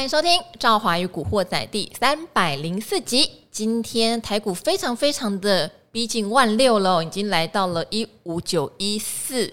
欢迎收听《赵华与古惑仔》第三百零四集。今天台股非常非常的。逼近万六了，已经来到了一五九一四。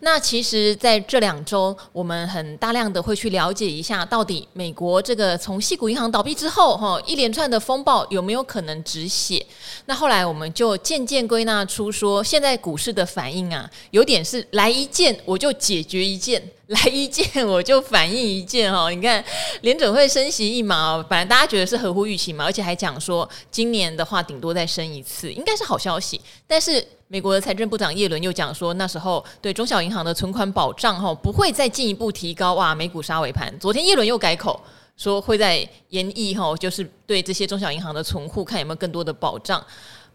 那其实，在这两周，我们很大量的会去了解一下，到底美国这个从矽谷银行倒闭之后，哈，一连串的风暴有没有可能止血？那后来我们就渐渐归纳出说，现在股市的反应啊，有点是来一件我就解决一件。来一件我就反应一件哈，你看联准会升息一码，本来大家觉得是合乎预期嘛，而且还讲说今年的话顶多再升一次，应该是好消息。但是美国的财政部长耶伦又讲说，那时候对中小银行的存款保障哈不会再进一步提高哇，美股杀尾盘。昨天耶伦又改口说会在研议哈，就是对这些中小银行的存户看有没有更多的保障。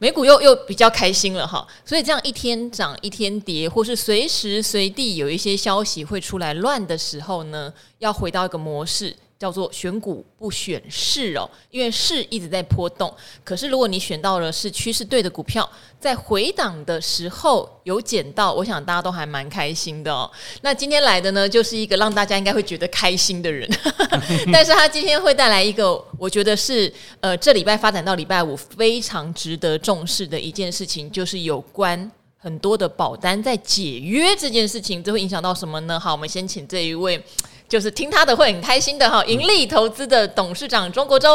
美股又又比较开心了哈，所以这样一天涨一天跌，或是随时随地有一些消息会出来乱的时候呢，要回到一个模式。叫做选股不选市哦，因为市一直在波动。可是如果你选到了是趋势对的股票，在回档的时候有捡到，我想大家都还蛮开心的哦。那今天来的呢，就是一个让大家应该会觉得开心的人，但是他今天会带来一个我觉得是呃这礼拜发展到礼拜五非常值得重视的一件事情，就是有关很多的保单在解约这件事情，这会影响到什么呢？好，我们先请这一位。就是听他的会很开心的哈，盈利投资的董事长钟国忠。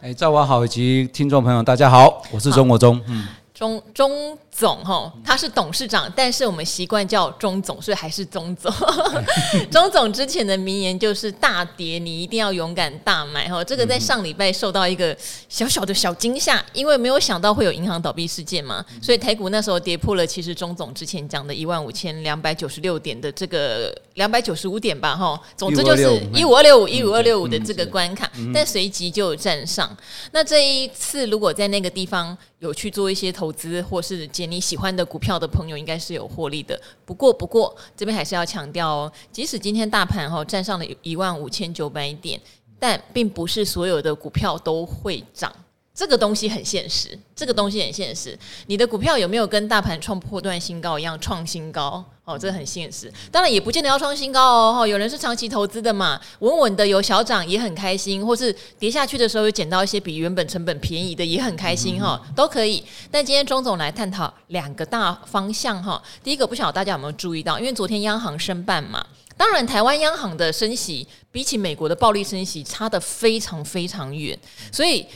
哎，赵王好，以及听众朋友大家好，我是钟国忠。嗯，钟钟。总哈，他是董事长，但是我们习惯叫钟总，所以还是钟总。钟总之前的名言就是“大跌你一定要勇敢大买”哈，这个在上礼拜受到一个小小的小惊吓，因为没有想到会有银行倒闭事件嘛，所以台股那时候跌破了其实钟总之前讲的一万五千两百九十六点的这个两百九十五点吧哈，总之就是一五二六五一五二六五的这个关卡，但随即就站上。那这一次如果在那个地方有去做一些投资或是捡你喜欢的股票的朋友应该是有获利的，不过不过这边还是要强调哦，即使今天大盘哈站上了一万五千九百点，但并不是所有的股票都会涨。这个东西很现实，这个东西很现实。你的股票有没有跟大盘创破段新高一样创新高？哦，这很现实。当然也不见得要创新高哦。有人是长期投资的嘛，稳稳的有小涨也很开心，或是跌下去的时候有捡到一些比原本成本便宜的也很开心哈，都可以。但今天钟总来探讨两个大方向哈。第一个不晓得大家有没有注意到，因为昨天央行申办嘛，当然台湾央行的升息比起美国的暴力升息差得非常非常远，所以。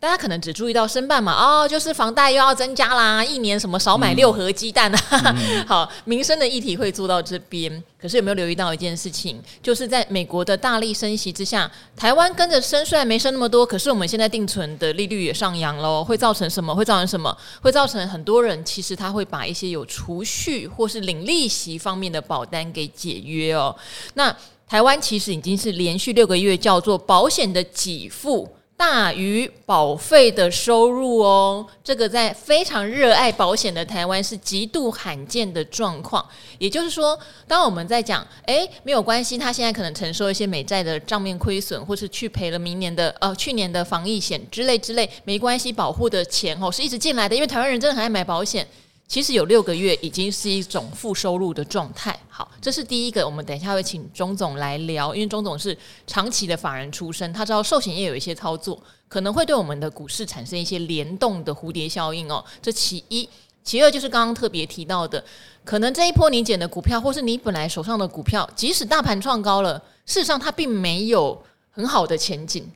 大家可能只注意到申办嘛，哦，就是房贷又要增加啦，一年什么少买六盒鸡蛋啊，嗯、好，民生的议题会做到这边。可是有没有留意到一件事情，就是在美国的大力升息之下，台湾跟着升，虽然没升那么多，可是我们现在定存的利率也上扬喽，会造成什么？会造成什么？会造成很多人其实他会把一些有储蓄或是领利息方面的保单给解约哦。那台湾其实已经是连续六个月叫做保险的给付。大于保费的收入哦，这个在非常热爱保险的台湾是极度罕见的状况。也就是说，当我们在讲，诶，没有关系，他现在可能承受一些美债的账面亏损，或是去赔了明年的呃去年的防疫险之类之类，没关系，保护的钱哦是一直进来的，因为台湾人真的很爱买保险。其实有六个月已经是一种负收入的状态。好，这是第一个，我们等一下会请钟总来聊，因为钟总是长期的法人出身，他知道寿险业有一些操作可能会对我们的股市产生一些联动的蝴蝶效应哦。这其一，其二就是刚刚特别提到的，可能这一波你捡的股票，或是你本来手上的股票，即使大盘创高了，事实上它并没有很好的前景，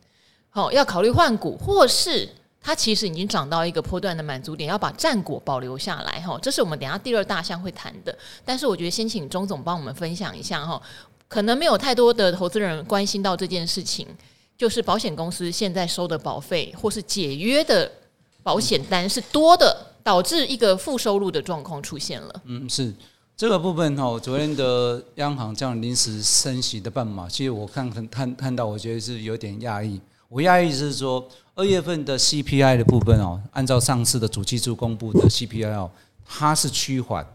好，要考虑换股，或是。它其实已经涨到一个波段的满足点，要把战果保留下来哈，这是我们等下第二大项会谈的。但是我觉得先请钟总帮我们分享一下哈，可能没有太多的投资人关心到这件事情，就是保险公司现在收的保费或是解约的保险单是多的，导致一个负收入的状况出现了。嗯，是这个部分哈，昨天的央行这样临时升息的半码，其实我看看看到，我觉得是有点压抑。我压抑是说，二月份的 CPI 的部分哦，按照上次的主计处公布的 CPI 哦，它是趋缓。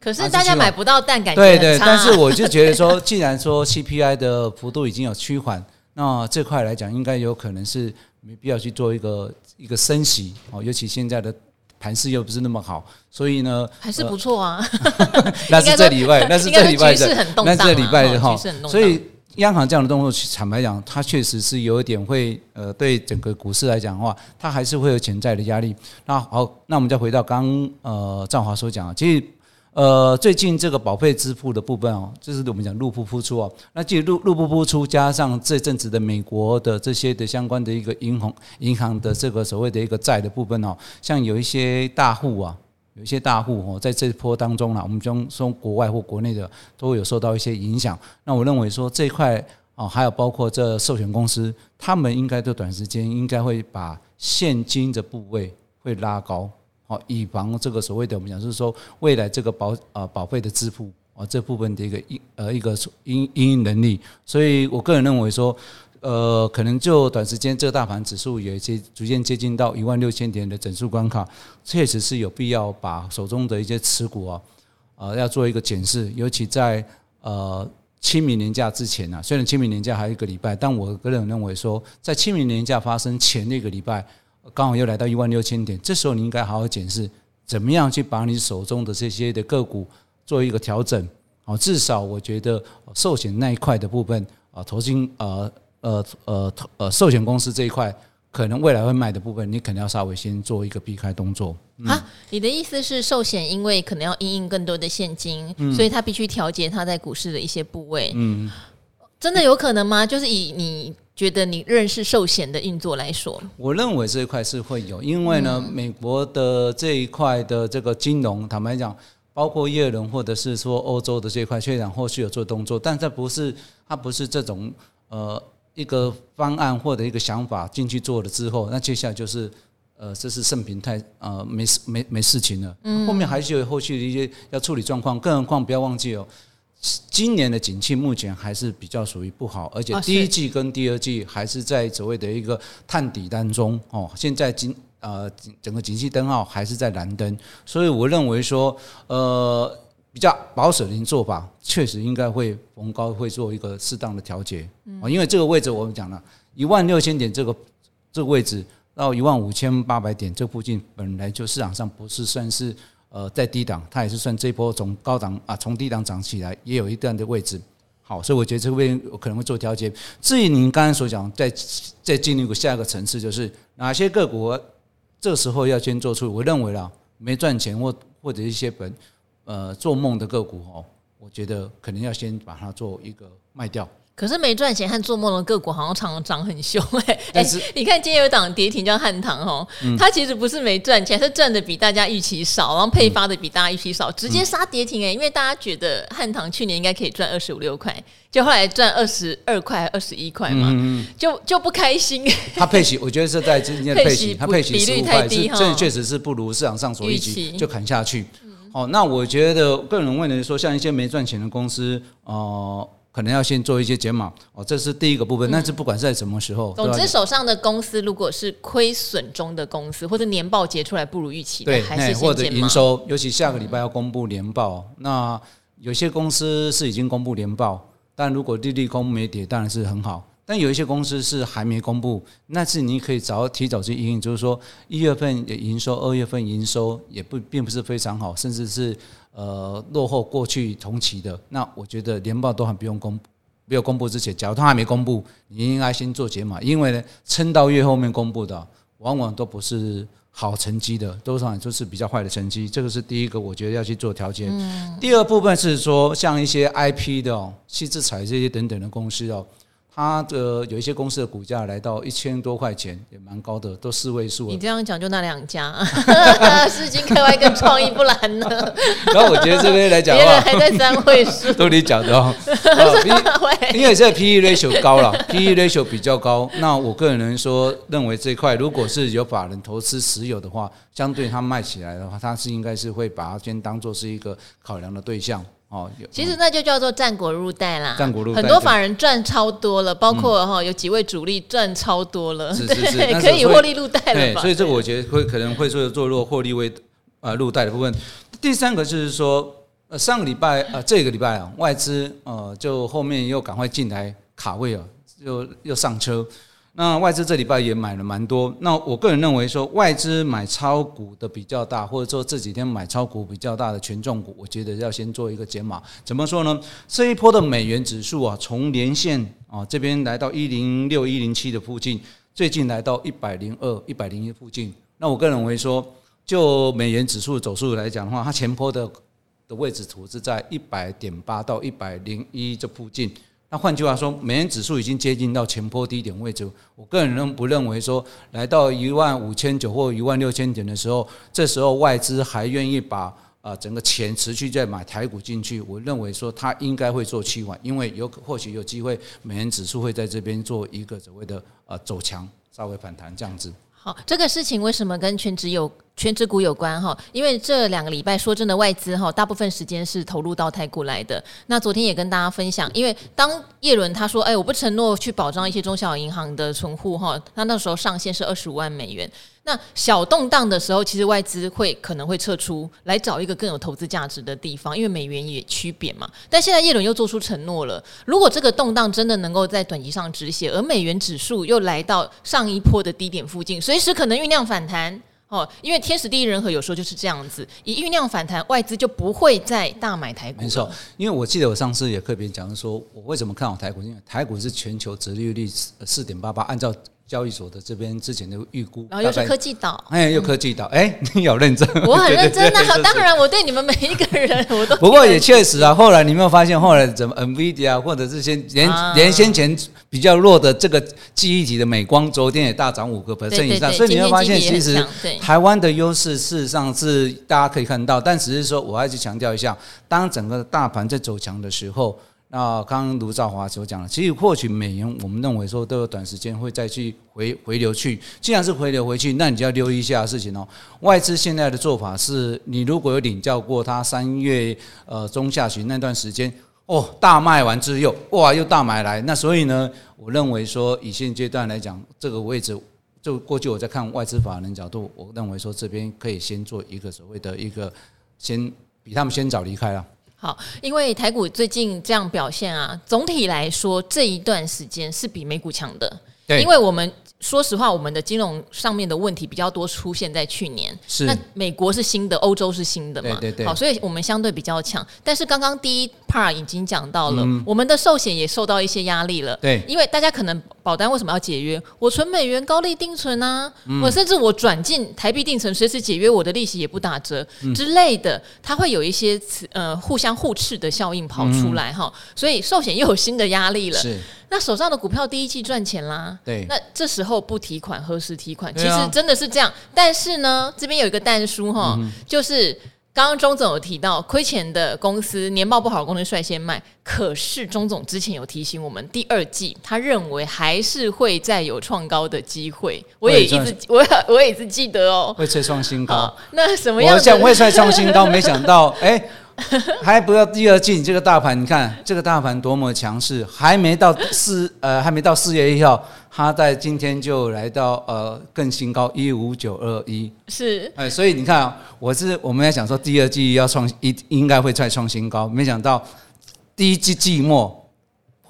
可是大家买不到蛋，感觉对对。但是我就觉得说，既然说 CPI 的幅度已经有趋缓，那这块来讲，应该有可能是没必要去做一个一个升息哦。尤其现在的盘势又不是那么好，所以呢，还是不错啊。那是这礼拜，那是这礼拜的，那是这礼拜的哈。所以。央行这样的动作，坦白讲，它确实是有一点会呃，对整个股市来讲的话，它还是会有潜在的压力。那好，那我们再回到刚呃赵华所讲啊，其实呃最近这个保费支付的部分哦，就是我们讲入不敷出哦，那既入入不敷出，加上这阵子的美国的这些的相关的一个银行银行的这个所谓的一个债的部分哦，像有一些大户啊。有一些大户哦，在这一波当中呢，我们将说国外或国内的都会有受到一些影响。那我认为说这一块啊，还有包括这寿险公司，他们应该在短时间应该会把现金的部位会拉高，好，以防这个所谓的我们讲就是说未来这个保啊保费的支付啊这部分的一个应呃一个因因能力。所以我个人认为说。呃，可能就短时间，这个大盘指数也接逐渐接近到一万六千点的整数关卡，确实是有必要把手中的一些持股啊，呃，要做一个检视。尤其在呃清明年假之前啊，虽然清明年假还有一个礼拜，但我个人认为说，在清明年假发生前那个礼拜，刚好又来到一万六千点，这时候你应该好好检视，怎么样去把你手中的这些的个股做一个调整。哦，至少我觉得寿险那一块的部分啊，投金呃。呃呃呃，寿险公司这一块可能未来会卖的部分，你可能要稍微先做一个避开动作。嗯、啊，你的意思是寿险因为可能要因应更多的现金，嗯、所以它必须调节它在股市的一些部位。嗯，真的有可能吗？就是以你觉得你认识寿险的运作来说，我认为这一块是会有，因为呢，嗯、美国的这一块的这个金融，坦白讲，包括耶伦或者是说欧洲的这一块，虽然后续有做动作，但这不是它不是这种呃。一个方案或者一个想法进去做了之后，那接下来就是，呃，这是盛平太，呃，没事没没事情了。嗯，后面还是有后续的一些要处理状况，更何况不要忘记哦，今年的景气目前还是比较属于不好，而且第一季跟第二季还是在所谓的一个探底当中哦。现在景呃整个景气灯号还是在蓝灯，所以我认为说，呃。比较保守的做法，确实应该会逢高会做一个适当的调节啊，因为这个位置我们讲了一万六千点这个这个位置到一万五千八百点这附近，本来就市场上不是算是呃在低档，它也是算这波从高档啊从低档涨起来，也有一段的位置。好，所以我觉得这边可能会做调节。至于您刚才所讲，再再进入下一个层次，就是哪些个股这时候要先做出，我认为啦，没赚钱或或者一些本。呃，做梦的个股哦，我觉得可能要先把它做一个卖掉。可是没赚钱和做梦的个股好像常常涨很凶 哎，但是你看今天有档跌停叫汉唐哦，它其实不是没赚钱，是赚的比大家预期少，然后配发的比大家预期少，直接杀跌停哎，因为大家觉得汉唐去年应该可以赚二十五六块，就后来赚二十二块、二十一块嘛，就就不开心。它配息，我觉得是在今天配息，它配息比率太低哈，这确实是不如市场上所预期，就砍下去。哦，那我觉得个人认为说，像一些没赚钱的公司，呃，可能要先做一些减码。哦，这是第一个部分。但是不管是在什么时候，总之手上的公司如果是亏损中的公司，或者年报结出来不如预期，对，还是或者营收，尤其下个礼拜要公布年报，那有些公司是已经公布年报，但如果利利空没跌，当然是很好。但有一些公司是还没公布，那是你可以早提早去因应，就是说一月份营收，二月份营收也不并不是非常好，甚至是呃落后过去同期的。那我觉得年报都还不用公布，没有公布之前，假如他还没公布，你应该先做解码，因为呢，撑到月后面公布的，往往都不是好成绩的，多少就是比较坏的成绩。这个是第一个，我觉得要去做调节。第二部分是说，像一些 IP 的哦，矽智财这些等等的公司哦。它的有一些公司的股价来到一千多块钱，也蛮高的，都四位数。你这样讲就那两家，世金 KY 跟创意不然呢？然后我觉得这边来讲的话，别人还在三位数，都你讲的哦。因为现在 PE ratio 高了，PE ratio 比较高。那我个人说，认为这一块如果是有法人投资持有的话，相对它卖起来的话，它是应该是会把它先当做是一个考量的对象。哦，其实那就叫做战果入袋啦。战果入袋，很多法人赚超多了，包括哈有几位主力赚超多了，是是是，可以获利入袋了。所以这个我觉得会可能会做做弱获利为呃入袋的部分。第三个就是说，呃上个礼拜呃这个礼拜啊，外资呃就后面又赶快进来卡位啊，又又上车。那外资这礼拜也买了蛮多。那我个人认为说，外资买超股的比较大，或者说这几天买超股比较大的权重股，我觉得要先做一个减码。怎么说呢？这一波的美元指数啊，从年线啊这边来到一零六一零七的附近，最近来到一百零二一百零一附近。那我个人认为说，就美元指数走势来讲的话，它前波的的位置图是在一百点八到一百零一这附近。那换句话说，美元指数已经接近到前波低点位置。我个人认不认为说，来到一万五千九或一万六千点的时候，这时候外资还愿意把啊整个钱持续在买台股进去？我认为说，它应该会做期缓，因为有或许有机会，美元指数会在这边做一个所谓的呃走强，稍微反弹这样子。好，这个事情为什么跟全职有？全职股有关哈，因为这两个礼拜说真的，外资哈大部分时间是投入到台股来的。那昨天也跟大家分享，因为当叶伦他说，哎，我不承诺去保障一些中小银行的存户哈，他那时候上限是二十五万美元。那小动荡的时候，其实外资会可能会撤出来找一个更有投资价值的地方，因为美元也趋贬嘛。但现在叶伦又做出承诺了，如果这个动荡真的能够在短期上止血，而美元指数又来到上一波的低点附近，随时可能酝酿反弹。哦，因为天时地利人和，有时候就是这样子，一酝酿反弹，外资就不会再大买台股。没错，因为我记得我上次也特别讲说，我为什么看好台股，因为台股是全球折利率四点八八，按照。交易所的这边之前的预估，然后又是科技岛，哎，又科技岛，哎，你有认真，我很认真啊。当然，我对你们每一个人我都。不过也确实啊，后来你没有发现，后来怎么 NVIDIA 或者是先连连先前比较弱的这个记忆体的美光，昨天也大涨五个 percent 以上，所以你会发现，其实台湾的优势事实上是大家可以看到，但只是说我还是强调一下，当整个大盘在走强的时候。那刚刚卢兆华所讲的，其实获取美元，我们认为说都有短时间会再去回回流去。既然是回流回去，那你就要留意一下事情哦。外资现在的做法是，你如果有领教过他三月呃中下旬那段时间，哦大卖完之后，哇又大买来，那所以呢，我认为说以现阶段来讲，这个位置就过去我在看外资法人角度，我认为说这边可以先做一个所谓的一个先比他们先早离开了。好，因为台股最近这样表现啊，总体来说这一段时间是比美股强的，对，因为我们。说实话，我们的金融上面的问题比较多出现在去年。是。那美国是新的，欧洲是新的嘛？对对对。好，所以我们相对比较强。但是刚刚第一 part 已经讲到了，嗯、我们的寿险也受到一些压力了。对。因为大家可能保单为什么要解约？我存美元高利定存啊，嗯、我甚至我转进台币定存，随时解约，我的利息也不打折、嗯、之类的，它会有一些呃互相互斥的效应跑出来哈、嗯。所以寿险又有新的压力了。是。那手上的股票第一季赚钱啦，对，那这时候不提款何时提款？其实真的是这样，但是呢，这边有一个但书哈，就是刚刚钟总有提到，亏钱的公司年报不好的公司率先卖，可是钟总之前有提醒我们，第二季他认为还是会再有创高的机会，我也一直我我也是记得哦，会再创新高。那什么样？我想会再创新高，没想到 哎。欸 还不要第二季，你这个大盘，你看这个大盘多么强势，还没到四呃，还没到四月一号，它在今天就来到呃更新高一五九二一，是哎，所以你看啊，我是我们在想说第二季要创一应该会再创新高，没想到第一季季末。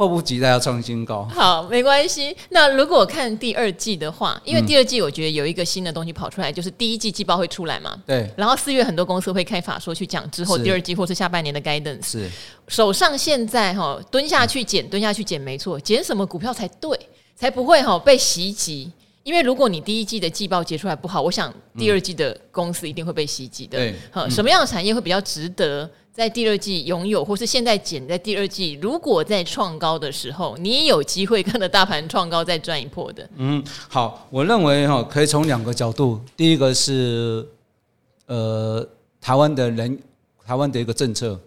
迫不及待要创新高。好，没关系。那如果看第二季的话，因为第二季我觉得有一个新的东西跑出来，就是第一季季报会出来嘛。对。然后四月很多公司会开法说去讲之后第二季或是下半年的 guidance。是。手上现在哈蹲下去捡，蹲下去捡，没错，捡什么股票才对，才不会哈被袭击。因为如果你第一季的季报结出来不好，我想第二季的公司一定会被袭击的。对。好，什么样的产业会比较值得？在第二季拥有，或是现在捡在第二季，如果在创高的时候，你也有机会跟着大盘创高再赚一波的。嗯，好，我认为哈，可以从两个角度，第一个是呃，台湾的人，台湾的一个政策，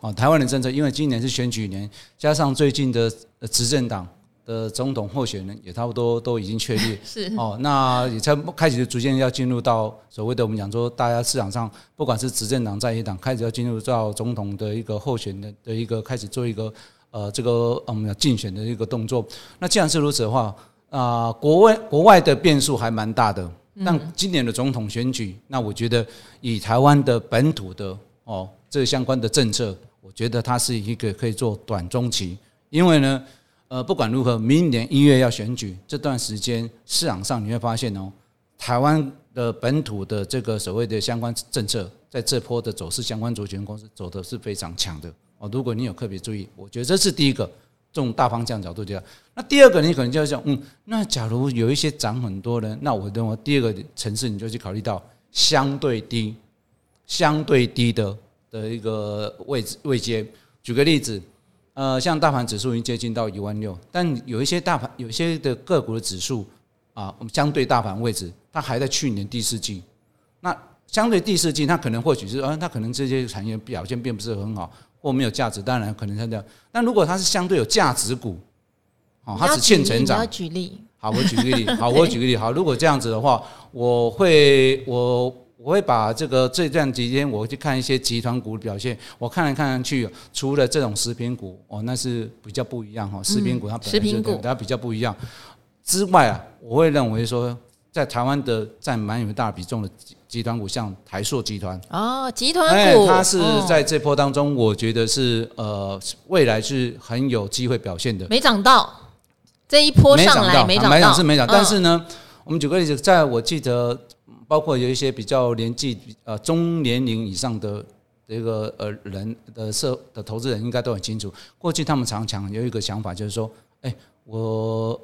啊，台湾的政策，因为今年是选举年，加上最近的执政党。的总统候选人也差不多都已经确立，是哦，那也才开始逐渐要进入到所谓的我们讲说，大家市场上不管是执政党在野党，开始要进入到总统的一个候选人的一个开始做一个呃这个我们要竞选的一个动作。那既然是如此的话，啊，国外国外的变数还蛮大的。但今年的总统选举，那我觉得以台湾的本土的哦这个相关的政策，我觉得它是一个可以做短中期，因为呢。呃，不管如何，明年一月要选举这段时间，市场上你会发现哦，台湾的本土的这个所谓的相关政策，在这波的走势，相关族群公司走的是非常强的哦。如果你有特别注意，我觉得这是第一个，从大方向角度讲。那第二个，你可能就要想，嗯，那假如有一些涨很多的，那我认为第二个层次，你就去考虑到相对低、相对低的的一个位置位阶。举个例子。呃，像大盘指数已经接近到一万六，但有一些大盘，有些的个股的指数啊，我们相对大盘位置，它还在去年第四季。那相对第四季，它可能或许是，呃，它可能这些产业表现并不是很好，或没有价值，当然可能它这样。但如果它是相对有价值股，哦，它只欠成长。举例。好，我举个例。好，我举个例。好，如果这样子的话，我会我。我会把这个这段期间，我会去看一些集团股的表现。我看来看上去，除了这种食品股哦，那是比较不一样哈。食品股它本来就它比较不一样之外啊，我会认为说，在台湾的占蛮有大比重的集集团股，像台塑集团哦，集团股，它是在这波当中，我觉得是呃，未来是很有机会表现的。没涨到这一波上来没涨到，没涨是没涨，但是呢，我们举个例子，在我记得。包括有一些比较年纪呃中年龄以上的这个呃人的社的投资人应该都很清楚，过去他们常常有一个想法，就是说，哎，我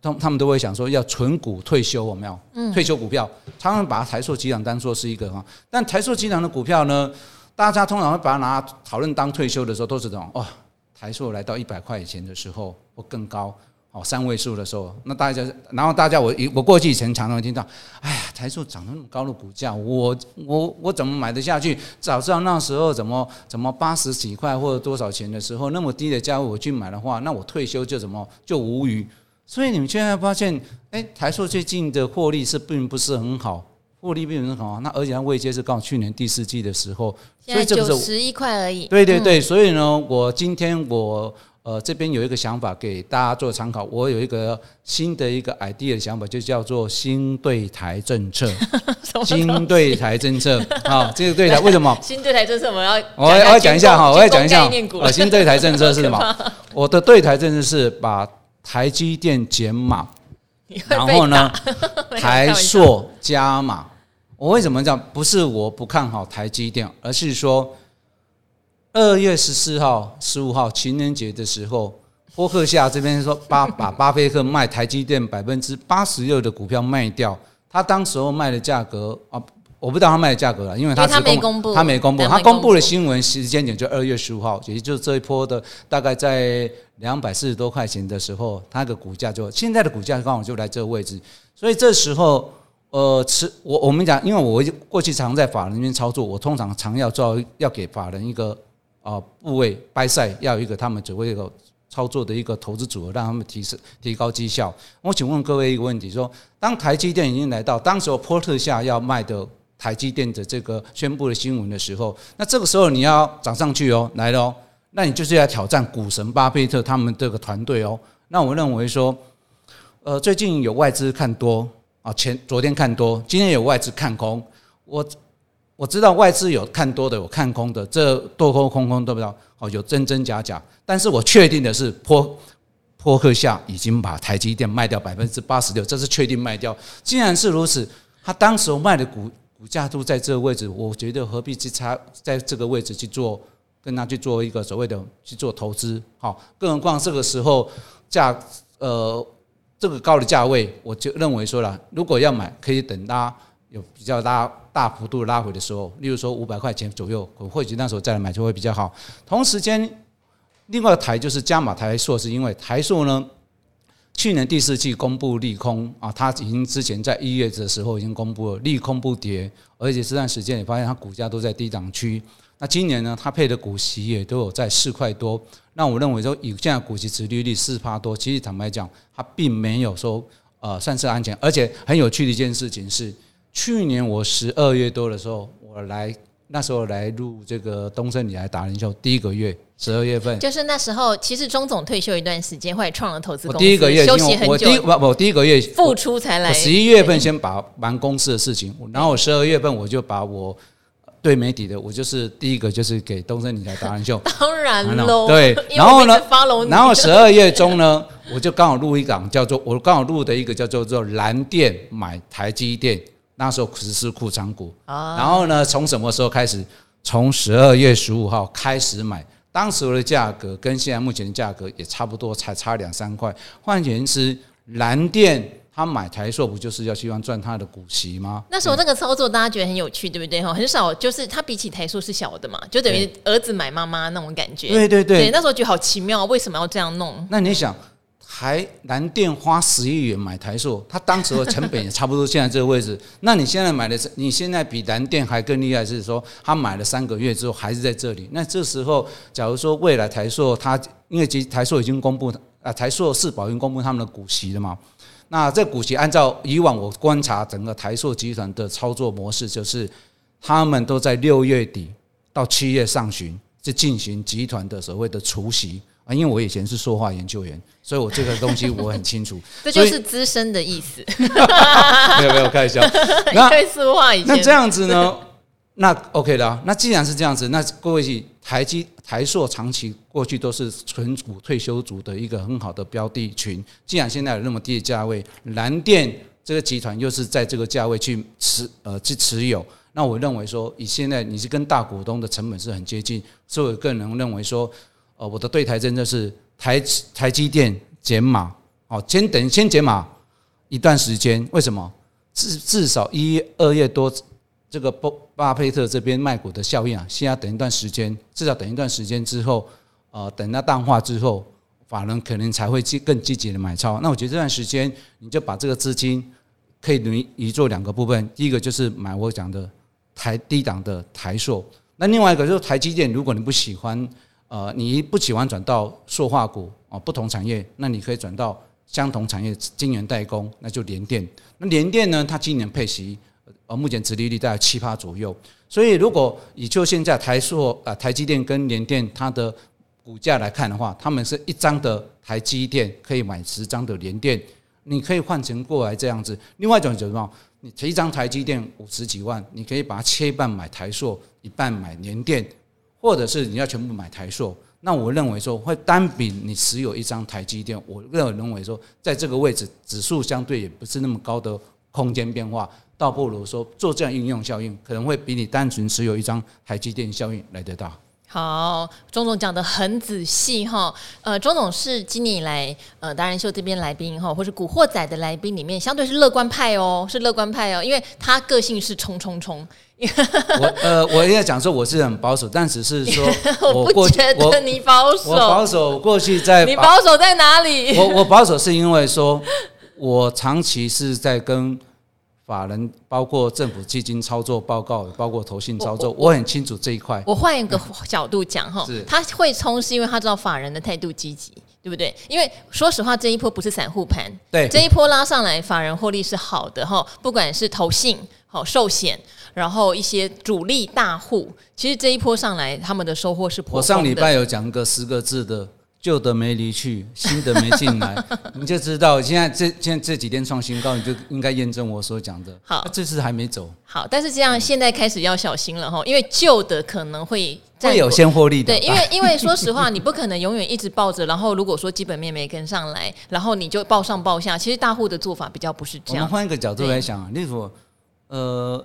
他他们都会想说要存股退休，有没有？嗯，退休股票，常常把台塑集团当做是一个哈，但台塑集团的股票呢，大家通常会把它拿讨论当退休的时候，都是这种哦，台塑来到一百块钱的时候或更高。哦，三位数的时候，那大家，然后大家我我过去以前常常听到，哎呀，台塑涨那么高的股价，我我我怎么买得下去？早知道那时候怎么怎么八十几块或者多少钱的时候，那么低的价位我去买的话，那我退休就怎么就无虞。所以你们现在发现，哎，台塑最近的获利是并不是很好，获利并不是很好，那而且它未接是刚去年第四季的时候，现在九十一块而已。对对对，所以呢，我今天我。呃，这边有一个想法给大家做参考。我有一个新的一个 idea 的想法，就叫做新对台政策。新对台政策，啊，这个对台为什么？新对台政策我要我要我要讲一下哈，我要讲一下。呃，新对台政策是什么？我的对台政策是把台积电减码，然后呢，台塑加码。我为什么讲？不是我不看好台积电，而是说。二月十四号、十五号情人节的时候，波克夏这边说巴 把巴菲特卖台积电百分之八十六的股票卖掉，他当时候卖的价格啊，我不知道他卖的价格了，因为他他没公布，他没公布，他公布的新闻时间点就二月十五号，也就是这一波的大概在两百四十多块钱的时候，他的股价就现在的股价刚好就来这个位置，所以这时候呃，持我我们讲，因为我过去常在法人那边操作，我通常常要做要给法人一个。啊，部位 buy side 要有一个他们只会一个操作的一个投资组合，让他们提升提高绩效。我请问各位一个问题：说，当台积电已经来到当时候波特下要卖的台积电的这个宣布的新闻的时候，那这个时候你要涨上去哦，来了哦，那你就是要挑战股神巴菲特他们这个团队哦。那我认为说，呃，最近有外资看多啊，前昨天看多，今天有外资看空，我。我知道外资有看多的，有看空的，这多空空空都不知道，哦，有真真假假。但是我确定的是，波波克夏已经把台积电卖掉百分之八十六，这是确定卖掉。既然是如此，他当时卖的股股价都在这个位置，我觉得何必去差在这个位置去做，跟他去做一个所谓的去做投资？好，更何况这个时候价呃这个高的价位，我就认为说了，如果要买，可以等它有比较大。大幅度拉回的时候，例如说五百块钱左右，或许那时候再来买就会比较好。同时间，另外一台就是加码台塑，是因为台塑呢，去年第四季公布利空啊，它已经之前在一月的时候已经公布了利空不跌，而且这段时间也发现它股价都在低档区。那今年呢，它配的股息也都有在四块多。那我认为说，以现在股息殖利率四趴多，其实坦白讲，它并没有说呃算是安全。而且很有趣的一件事情是。去年我十二月多的时候，我来那时候来录这个东森理财达人秀，第一个月十二月份，就是那时候，其实钟总退休一段时间，后来创了投资公司，我第一个月休息很久，我第一个月付出才来。十一月份先把忙公司的事情，然后十二月份我就把我。对媒体的，我就是第一个就是给东森理财达人秀，当然喽，对，然后呢，然后十二月中呢，我就刚好录一档叫做我刚好录的一个叫做做蓝电买台积电，那时候实是库藏股，然后呢，从什么时候开始？从十二月十五号开始买，当时的价格跟现在目前的价格也差不多，才差两三块。换言之，蓝电他买台塑不就是要希望赚他的股息吗？那时候那个操作大家觉得很有趣，对不对？哈，很少就是他比起台塑是小的嘛，就等于儿子买妈妈那种感觉。对对对，对，那时候觉得好奇妙，为什么要这样弄？那你想？还蓝电花十亿元买台塑，它当时的成本也差不多现在这个位置。那你现在买的是，你现在比蓝电还更厉害，是说他买了三个月之后还是在这里。那这时候，假如说未来台塑它，因为其实台塑已经公布啊，台塑是宝已经公布他们的股息了嘛。那这股息按照以往我观察整个台塑集团的操作模式，就是他们都在六月底到七月上旬就进行集团的所谓的除息。啊，因为我以前是塑化研究员，所以我这个东西我很清楚。这就是资深的意思。没有没有开玩笑。那塑化以前那这样子呢？那 OK 的。那既然是这样子，那各位台积台硕长期过去都是纯股退休族的一个很好的标的群。既然现在有那么低的价位，蓝电这个集团又是在这个价位去持呃去持有，那我认为说，以现在你是跟大股东的成本是很接近，所以我个人认为说。呃，我的对台针就是台台积电减码，好，先等先减码一段时间。为什么？至至少一二月多，这个巴巴菲特这边卖股的效应啊，先要等一段时间，至少等一段时间之后，呃，等它淡化之后，法人可能才会积更积极的买超。那我觉得这段时间，你就把这个资金可以移移做两个部分，第一个就是买我讲的台低档的台硕，那另外一个就是台积电，如果你不喜欢。呃，你不喜欢转到塑化股啊，不同产业，那你可以转到相同产业晶圆代工，那就联电。那联电呢，它今年配息，呃，目前殖利率大概七趴左右。所以如果以就现在台塑啊，台积电跟联电它的股价来看的话，他们是一张的台积电可以买十张的联电，你可以换成过来这样子。另外一种就是什么？你一张台积电五十几万，你可以把它切一半买台塑，一半买联电。或者是你要全部买台硕，那我认为说会单比你持有一张台积电，我认为说在这个位置指数相对也不是那么高的空间变化，倒不如说做这样应用效应，可能会比你单纯持有一张台积电效应来得大。好，钟总讲的很仔细哈。呃，钟总是今年以来呃达人秀这边来宾哈，或是古惑仔的来宾里面，相对是乐观派哦，是乐观派哦，因为他个性是冲冲冲。我呃，我也讲说我是很保守，但只是说 我不觉得你保守，我保守过去在你保守在哪里？我我保守是因为说我长期是在跟。法人包括政府基金操作报告，包括投信操作，我很清楚这一块。我换一个角度讲哈，他会冲是因为他知道法人的态度积极，对不对？因为说实话，这一波不是散户盘，对，这一波拉上来，法人获利是好的哈。不管是投信、好寿险，然后一些主力大户，其实这一波上来，他们的收获是颇丰的。我上礼拜有讲个十个字的。旧的没离去，新的没进来，你就知道现在这现在这几天创新高，你就应该验证我所讲的。好，这次还没走。好，但是这样现在开始要小心了哈，因为旧的可能会会有先获利的。对，因为因为说实话，你不可能永远一直抱着，然后如果说基本面没跟上来，然后你就抱上抱下。其实大户的做法比较不是这样。我们换一个角度来想，例如呃。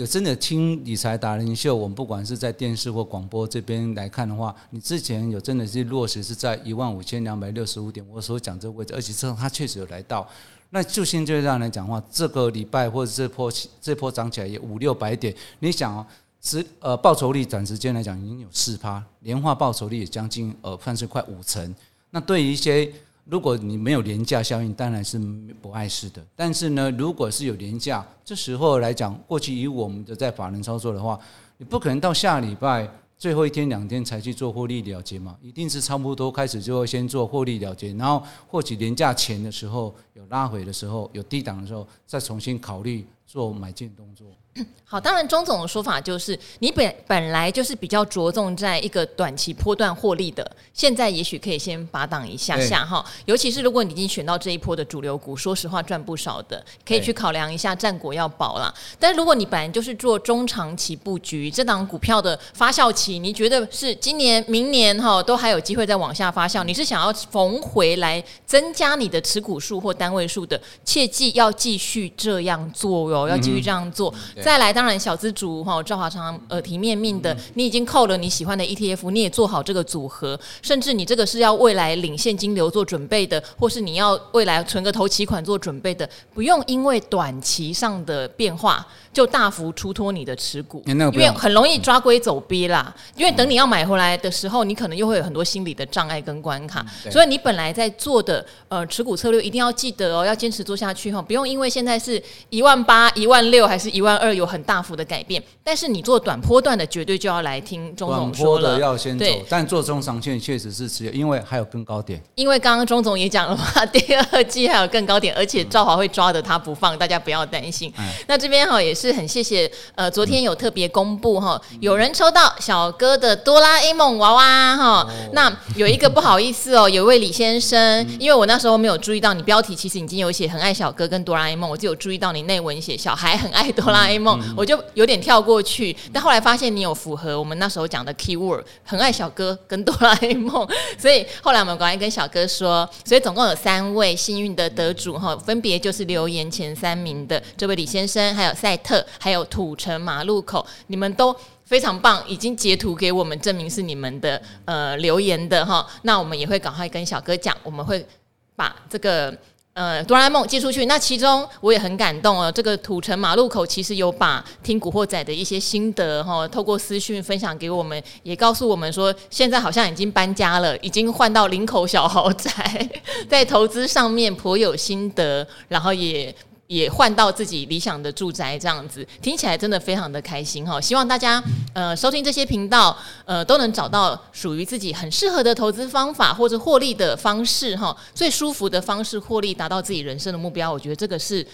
有真的听理财达人秀，我们不管是在电视或广播这边来看的话，你之前有真的是落实是在一万五千两百六十五点，我所讲这个位置，而且这它确实有来到。那就现在这样来讲的话，这个礼拜或者这波这波涨起来也五六百点，你想啊，是呃报酬率短时间来讲已经有四趴，年化报酬率也将近呃算是快五成。那对于一些如果你没有廉价效应，当然是不碍事的。但是呢，如果是有廉价，这时候来讲，过去以我们的在法人操作的话，你不可能到下礼拜最后一天两天才去做获利了结嘛，一定是差不多开始就会先做获利了结，然后或许廉价前的时候有拉回的时候，有低档的时候，再重新考虑做买进动作。好，当然钟总的说法就是，你本本来就是比较着重在一个短期波段获利的，现在也许可以先拔档一下下哈。尤其是如果你已经选到这一波的主流股，说实话赚不少的，可以去考量一下战果要保啦。但如果你本来就是做中长期布局，这档股票的发酵期，你觉得是今年、明年哈都还有机会再往下发酵，你是想要逢回来增加你的持股数或单位数的，切记要继续这样做哟，要继续这样做。再来，当然小资主哈，赵华常常耳提面命的，你已经扣了你喜欢的 ETF，你也做好这个组合，甚至你这个是要未来领现金流做准备的，或是你要未来存个头期款做准备的，不用因为短期上的变化就大幅出脱你的持股，因为很容易抓龟走鳖啦。因为等你要买回来的时候，你可能又会有很多心理的障碍跟关卡，所以你本来在做的呃持股策略一定要记得哦，要坚持做下去哈，不用因为现在是一万八、一万六还是一万二有很大幅的改变，但是你做短波段的绝对就要来听钟总说了，要先走，但做中长线确实是持有，因为还有更高点。因为刚刚钟总也讲了嘛，第二季还有更高点，而且赵华会抓着他不放，大家不要担心。嗯、那这边哈也是很谢谢，呃，昨天有特别公布哈，有人抽到小哥的哆啦 A 梦娃娃哈，那有一个不好意思哦，有位李先生，因为我那时候没有注意到你标题其实已经有写很爱小哥跟哆啦 A 梦，我就有注意到你内文写小孩很爱哆啦 A 梦。我就有点跳过去，但后来发现你有符合我们那时候讲的 keyword，很爱小哥跟哆啦 A 梦，所以后来我们赶快跟小哥说，所以总共有三位幸运的得主哈，分别就是留言前三名的这位李先生，还有赛特，还有土城马路口，你们都非常棒，已经截图给我们证明是你们的呃留言的哈，那我们也会赶快跟小哥讲，我们会把这个。呃，哆啦 A 梦寄出去，那其中我也很感动哦。这个土城马路口其实有把听古惑仔的一些心得哈，透过私讯分享给我们，也告诉我们说，现在好像已经搬家了，已经换到林口小豪宅，在投资上面颇有心得，然后也。也换到自己理想的住宅，这样子听起来真的非常的开心哈！希望大家呃收听这些频道呃都能找到属于自己很适合的投资方法或者获利的方式哈，最舒服的方式获利，达到自己人生的目标。我觉得这个是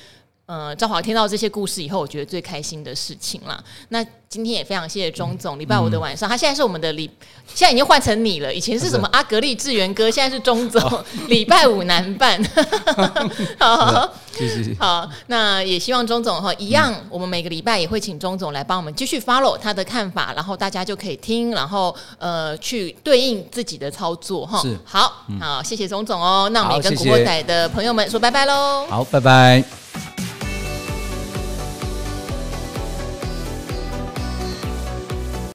呃赵华听到这些故事以后，我觉得最开心的事情啦。那今天也非常谢谢钟总，礼拜五的晚上，他现在是我们的礼，现在已经换成你了，以前是什么阿格力志源哥，现在是钟总，礼拜五难办。好。谢谢。好，那也希望钟总哈一样，我们每个礼拜也会请钟总来帮我们继续 follow 他的看法，然后大家就可以听，然后呃去对应自己的操作哈。是，好好，谢谢钟总哦。那我们也跟古惑仔的朋友们说拜拜喽。好，拜拜。